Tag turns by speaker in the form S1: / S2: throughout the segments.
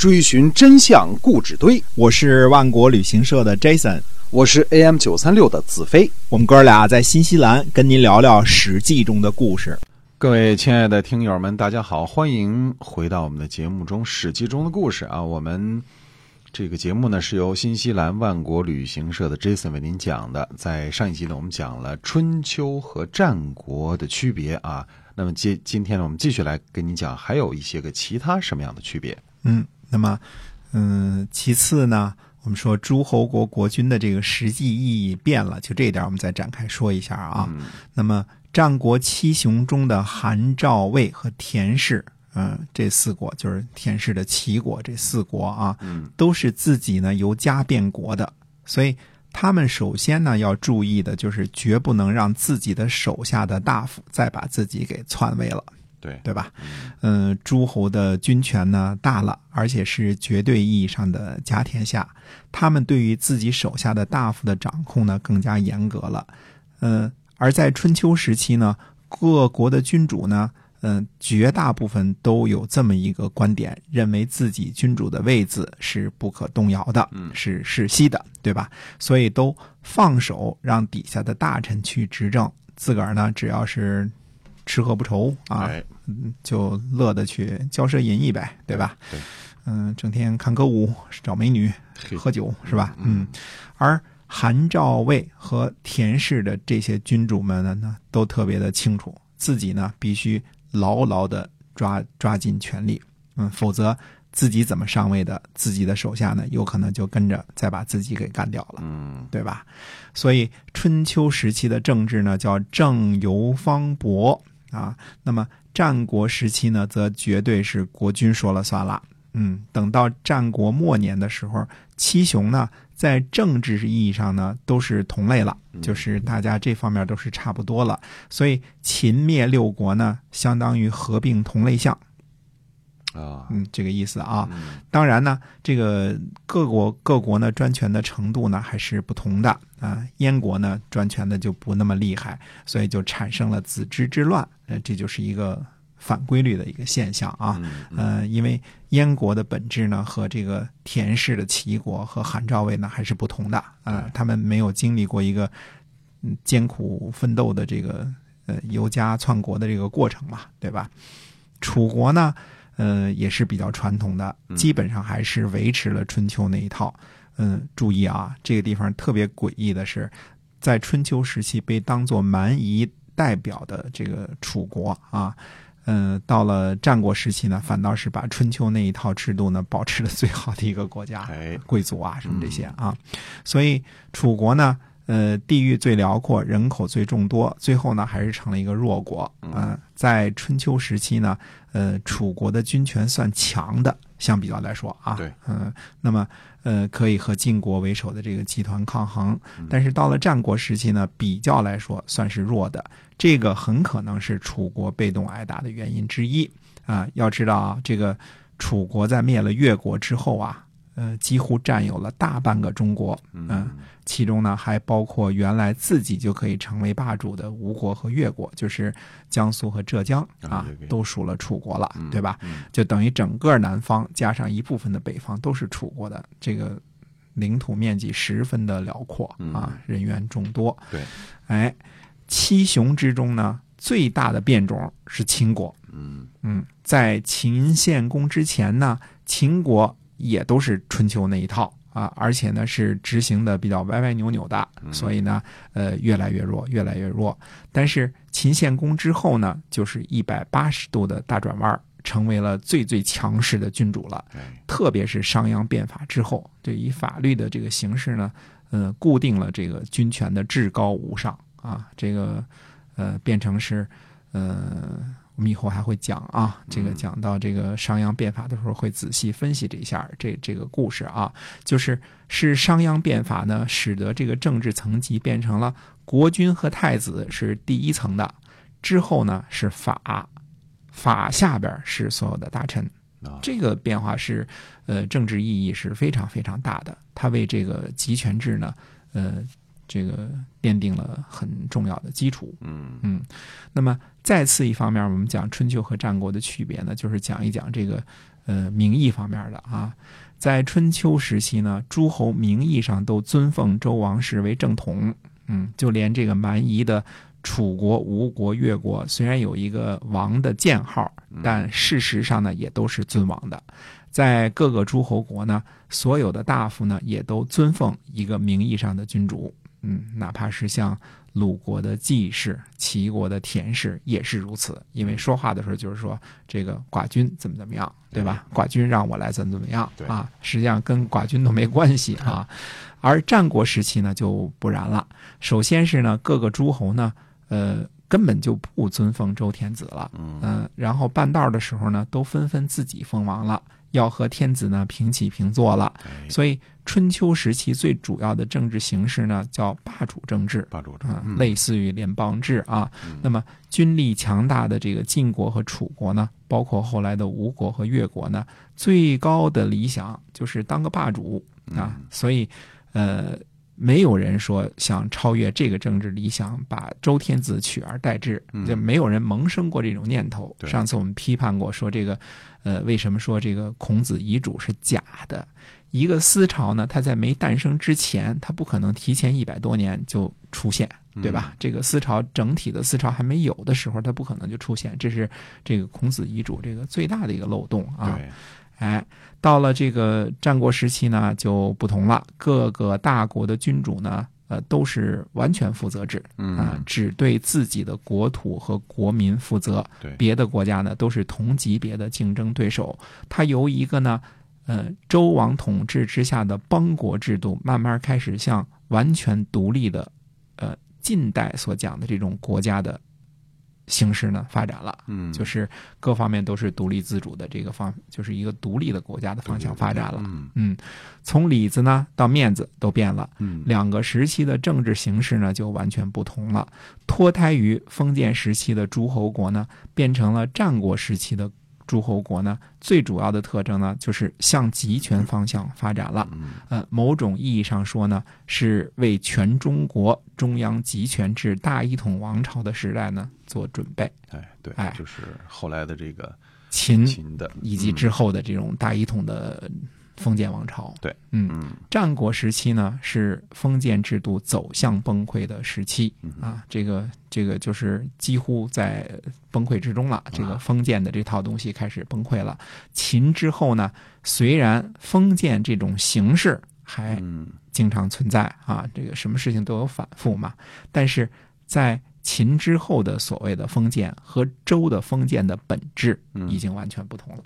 S1: 追寻真相故纸堆。
S2: 我是万国旅行社的 Jason，
S1: 我是 AM 九三六的子飞。
S2: 我们哥俩在新西兰跟您聊聊《史记》中的故事。
S1: 各位亲爱的听友们，大家好，欢迎回到我们的节目中，《史记》中的故事啊。我们这个节目呢是由新西兰万国旅行社的 Jason 为您讲的。在上一集呢，我们讲了春秋和战国的区别啊。那么今今天呢，我们继续来跟你讲，还有一些个其他什么样的区别？
S2: 嗯，那么，嗯，其次呢，我们说诸侯国国君的这个实际意义变了，就这一点，我们再展开说一下啊。那么，战国七雄中的韩、赵、魏和田氏，嗯，这四国就是田氏的齐国，这四国啊，都是自己呢由家变国的，所以。他们首先呢要注意的就是绝不能让自己的手下的大夫再把自己给篡位了，
S1: 对
S2: 对吧？嗯，诸侯的军权呢大了，而且是绝对意义上的家天下，他们对于自己手下的大夫的掌控呢更加严格了。嗯，而在春秋时期呢，各国的君主呢。嗯，绝大部分都有这么一个观点，认为自己君主的位子是不可动摇的，是世袭的，对吧？所以都放手让底下的大臣去执政，自个儿呢，只要是吃喝不愁啊，就乐得去骄奢淫逸呗，对吧？
S1: 对，
S2: 嗯，整天看歌舞、找美女、喝酒，是吧？嗯，而韩赵魏和田氏的这些君主们呢，都特别的清楚，自己呢必须。牢牢的抓抓紧权力，嗯，否则自己怎么上位的，自己的手下呢，有可能就跟着再把自己给干掉了，
S1: 嗯，
S2: 对吧？所以春秋时期的政治呢，叫政由方伯啊。那么战国时期呢，则绝对是国君说了算了。嗯，等到战国末年的时候，七雄呢，在政治意义上呢，都是同类了，就是大家这方面都是差不多了。所以秦灭六国呢，相当于合并同类项
S1: 啊，
S2: 嗯，这个意思啊。当然呢，这个各国各国呢，专权的程度呢，还是不同的啊。燕国呢，专权的就不那么厉害，所以就产生了子之之乱。呃，这就是一个。反规律的一个现象啊，呃，因为燕国的本质呢和这个田氏的齐国和韩赵魏呢还是不同的啊，他们没有经历过一个艰苦奋斗的这个呃由家篡国的这个过程嘛，对吧？楚国呢，呃，也是比较传统的，基本上还是维持了春秋那一套。嗯，注意啊，这个地方特别诡异的是，在春秋时期被当做蛮夷代表的这个楚国啊。嗯，到了战国时期呢，反倒是把春秋那一套制度呢保持的最好的一个国家，贵族啊什么这些啊，所以楚国呢，呃，地域最辽阔，人口最众多，最后呢还是成了一个弱国。嗯，在春秋时期呢，呃，楚国的军权算强的，相比较来说啊，
S1: 对，
S2: 嗯，那么。呃，可以和晋国为首的这个集团抗衡，但是到了战国时期呢，比较来说算是弱的。这个很可能是楚国被动挨打的原因之一啊。要知道啊，这个楚国在灭了越国之后啊。呃，几乎占有了大半个中国，嗯，其中呢还包括原来自己就可以成为霸主的吴国和越国，就是江苏和浙江啊，都属了楚国了，对吧？就等于整个南方加上一部分的北方都是楚国的，这个领土面积十分的辽阔啊，人员众多。
S1: 对，
S2: 哎，七雄之中呢，最大的变种是秦国。
S1: 嗯
S2: 嗯，在秦献公之前呢，秦国。也都是春秋那一套啊，而且呢是执行的比较歪歪扭扭的，所以呢，呃，越来越弱，越来越弱。但是秦献公之后呢，就是一百八十度的大转弯，成为了最最强势的君主了。特别是商鞅变法之后，对以法律的这个形式呢，呃，固定了这个军权的至高无上啊，这个呃，变成是呃。我们以后还会讲啊，这个讲到这个商鞅变法的时候，会仔细分析这一下这这个故事啊。就是是商鞅变法呢，使得这个政治层级变成了国君和太子是第一层的，之后呢是法，法下边是所有的大臣。这个变化是呃政治意义是非常非常大的，它为这个集权制呢呃。这个奠定了很重要的基础。
S1: 嗯
S2: 嗯，那么再次一方面，我们讲春秋和战国的区别呢，就是讲一讲这个呃名义方面的啊。在春秋时期呢，诸侯名义上都尊奉周王室为正统，嗯，就连这个蛮夷的楚国、吴国、越国，虽然有一个王的建号，但事实上呢，也都是尊王的。在各个诸侯国呢，所有的大夫呢，也都尊奉一个名义上的君主，嗯，哪怕是像鲁国的季氏、齐国的田氏也是如此，因为说话的时候就是说这个寡君怎么怎么样，对吧？寡君让我来怎么怎么样
S1: 对
S2: 啊，实际上跟寡君都没关系啊。而战国时期呢就不然了，首先是呢各个诸侯呢，呃。根本就不尊奉周天子了，嗯、然后半道的时候呢，都纷纷自己封王了，要和天子呢平起平坐了。
S1: 哎
S2: 所以春秋时期最主要的政治形式呢，叫霸主政治。
S1: 霸主
S2: 啊、
S1: 嗯
S2: 类似于联邦制啊。那么军力强大的这个晋国和楚国呢，包括后来的吴国和越国呢，最高的理想就是当个霸主啊。所以，呃，没有人说想超越这个政治理想，把周天子取而代之，就没有人萌生过这种念头。
S1: 对
S2: 上次我们批判过，说这个，呃，为什么说这个孔子遗嘱是假的？一个思潮呢，它在没诞生之前，它不可能提前一百多年就出现，对吧？这个思潮整体的思潮还没有的时候，它不可能就出现，这是这个孔子遗嘱这个最大的一个漏洞啊。
S1: 对，
S2: 哎，到了这个战国时期呢，就不同了。各个大国的君主呢，呃，都是完全负责制，啊、
S1: 嗯，
S2: 只对自己的国土和国民负责。
S1: 对，
S2: 别的国家呢，都是同级别的竞争对手。它由一个呢，呃，周王统治之下的邦国制度，慢慢开始向完全独立的，呃，近代所讲的这种国家的形式呢发展了。
S1: 嗯，
S2: 就是各方面都是独立自主的这个方，就是一个独立的国家的方向发展了。
S1: 嗯
S2: 嗯，从里子呢到面子都变了，
S1: 嗯，
S2: 两个时期的政治形势呢就完全不同了。脱胎于封建时期的诸侯国呢，变成了战国时期的诸侯国呢，最主要的特征呢就是向集权方向发展了。
S1: 嗯
S2: 呃，某种意义上说呢，是为全中国中央集权制大一统王朝的时代呢做准备。
S1: 哎，对
S2: 哎，
S1: 就是后来的这个
S2: 秦
S1: 秦的，
S2: 以及之后的这种大一统的封建王朝。
S1: 对，
S2: 嗯，
S1: 嗯
S2: 战国时期呢是封建制度走向崩溃的时期
S1: 嗯
S2: 啊，这个这个就是几乎在崩溃之中了。这个封建的这套东西开始崩溃了。秦之后呢，虽然封建这种形式还
S1: 嗯
S2: 经常存在啊，这个什么事情都有反复嘛。但是在秦之后的所谓的封建和周的封建的本质
S1: 嗯
S2: 已经完全不同了。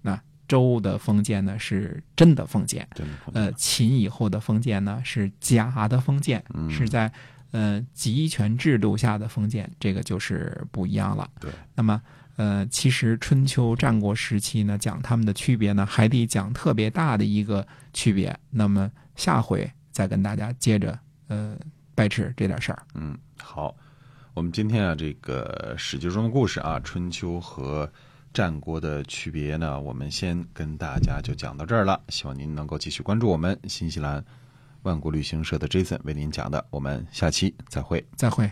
S2: 那周的封建呢是真的封建，呃，秦以后的封建呢是假的封建，
S1: 嗯
S2: 是在呃集权制度下的封建，这个就是不一样了。
S1: 对，
S2: 那么呃，其实春秋战国时期呢，讲他们的区别呢，还得讲特别大的一个区别。那么下回再跟大家接着呃掰扯这点事儿。
S1: 嗯，好，我们今天啊，这个史记中的故事啊，春秋和战国的区别呢，我们先跟大家就讲到这儿了。希望您能够继续关注我们新西兰万国旅行社的 Jason 为您讲的，我们下期再会。
S2: 再会。